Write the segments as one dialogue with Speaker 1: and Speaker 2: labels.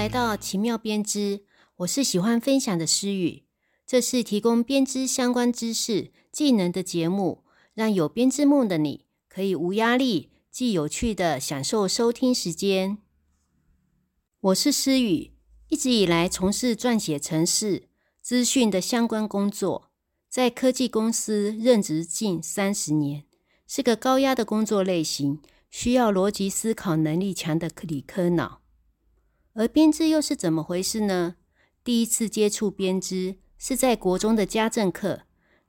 Speaker 1: 来到奇妙编织，我是喜欢分享的诗雨。这是提供编织相关知识、技能的节目，让有编织梦的你可以无压力、既有趣的享受收听时间。我是诗雨，一直以来从事撰写程式、资讯的相关工作，在科技公司任职近三十年，是个高压的工作类型，需要逻辑思考能力强的理科脑。而编织又是怎么回事呢？第一次接触编织是在国中的家政课，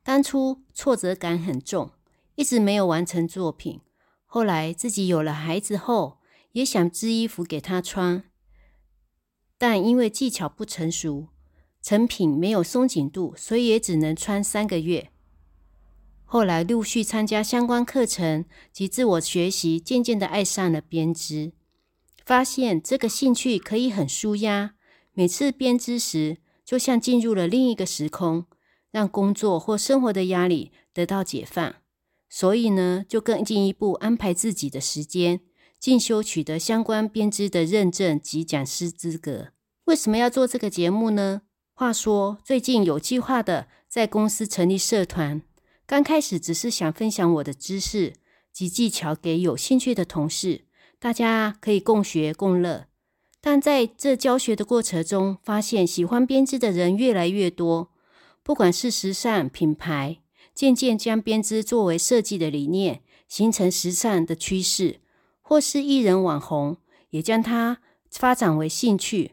Speaker 1: 当初挫折感很重，一直没有完成作品。后来自己有了孩子后，也想织衣服给他穿，但因为技巧不成熟，成品没有松紧度，所以也只能穿三个月。后来陆续参加相关课程及自我学习，渐渐的爱上了编织。发现这个兴趣可以很舒压，每次编织时就像进入了另一个时空，让工作或生活的压力得到解放。所以呢，就更进一步安排自己的时间进修，取得相关编织的认证及讲师资格。为什么要做这个节目呢？话说最近有计划的在公司成立社团，刚开始只是想分享我的知识及技巧给有兴趣的同事。大家可以共学共乐，但在这教学的过程中，发现喜欢编织的人越来越多。不管是时尚品牌，渐渐将编织作为设计的理念，形成时尚的趋势；或是艺人网红，也将它发展为兴趣，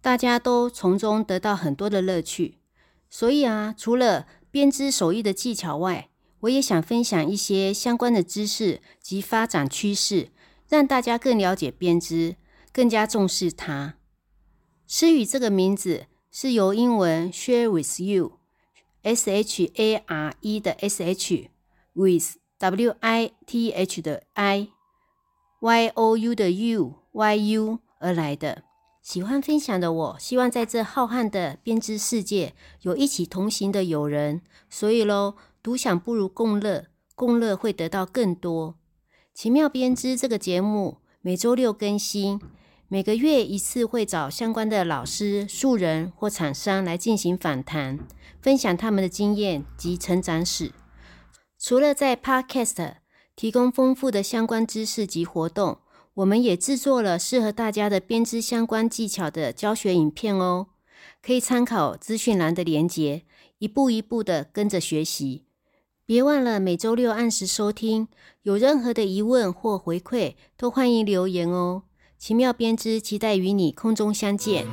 Speaker 1: 大家都从中得到很多的乐趣。所以啊，除了编织手艺的技巧外，我也想分享一些相关的知识及发展趋势。让大家更了解编织，更加重视它。诗雨这个名字是由英文 share with you，s h a r e 的 s h，with w i t h 的 i，y o u 的 u，y u 而来的。喜欢分享的我，希望在这浩瀚的编织世界，有一起同行的友人。所以喽，独享不如共乐，共乐会得到更多。奇妙编织这个节目每周六更新，每个月一次会找相关的老师、素人或厂商来进行访谈，分享他们的经验及成长史。除了在 Podcast 提供丰富的相关知识及活动，我们也制作了适合大家的编织相关技巧的教学影片哦，可以参考资讯栏的连结，一步一步的跟着学习。别忘了每周六按时收听。有任何的疑问或回馈，都欢迎留言哦。奇妙编织，期待与你空中相见。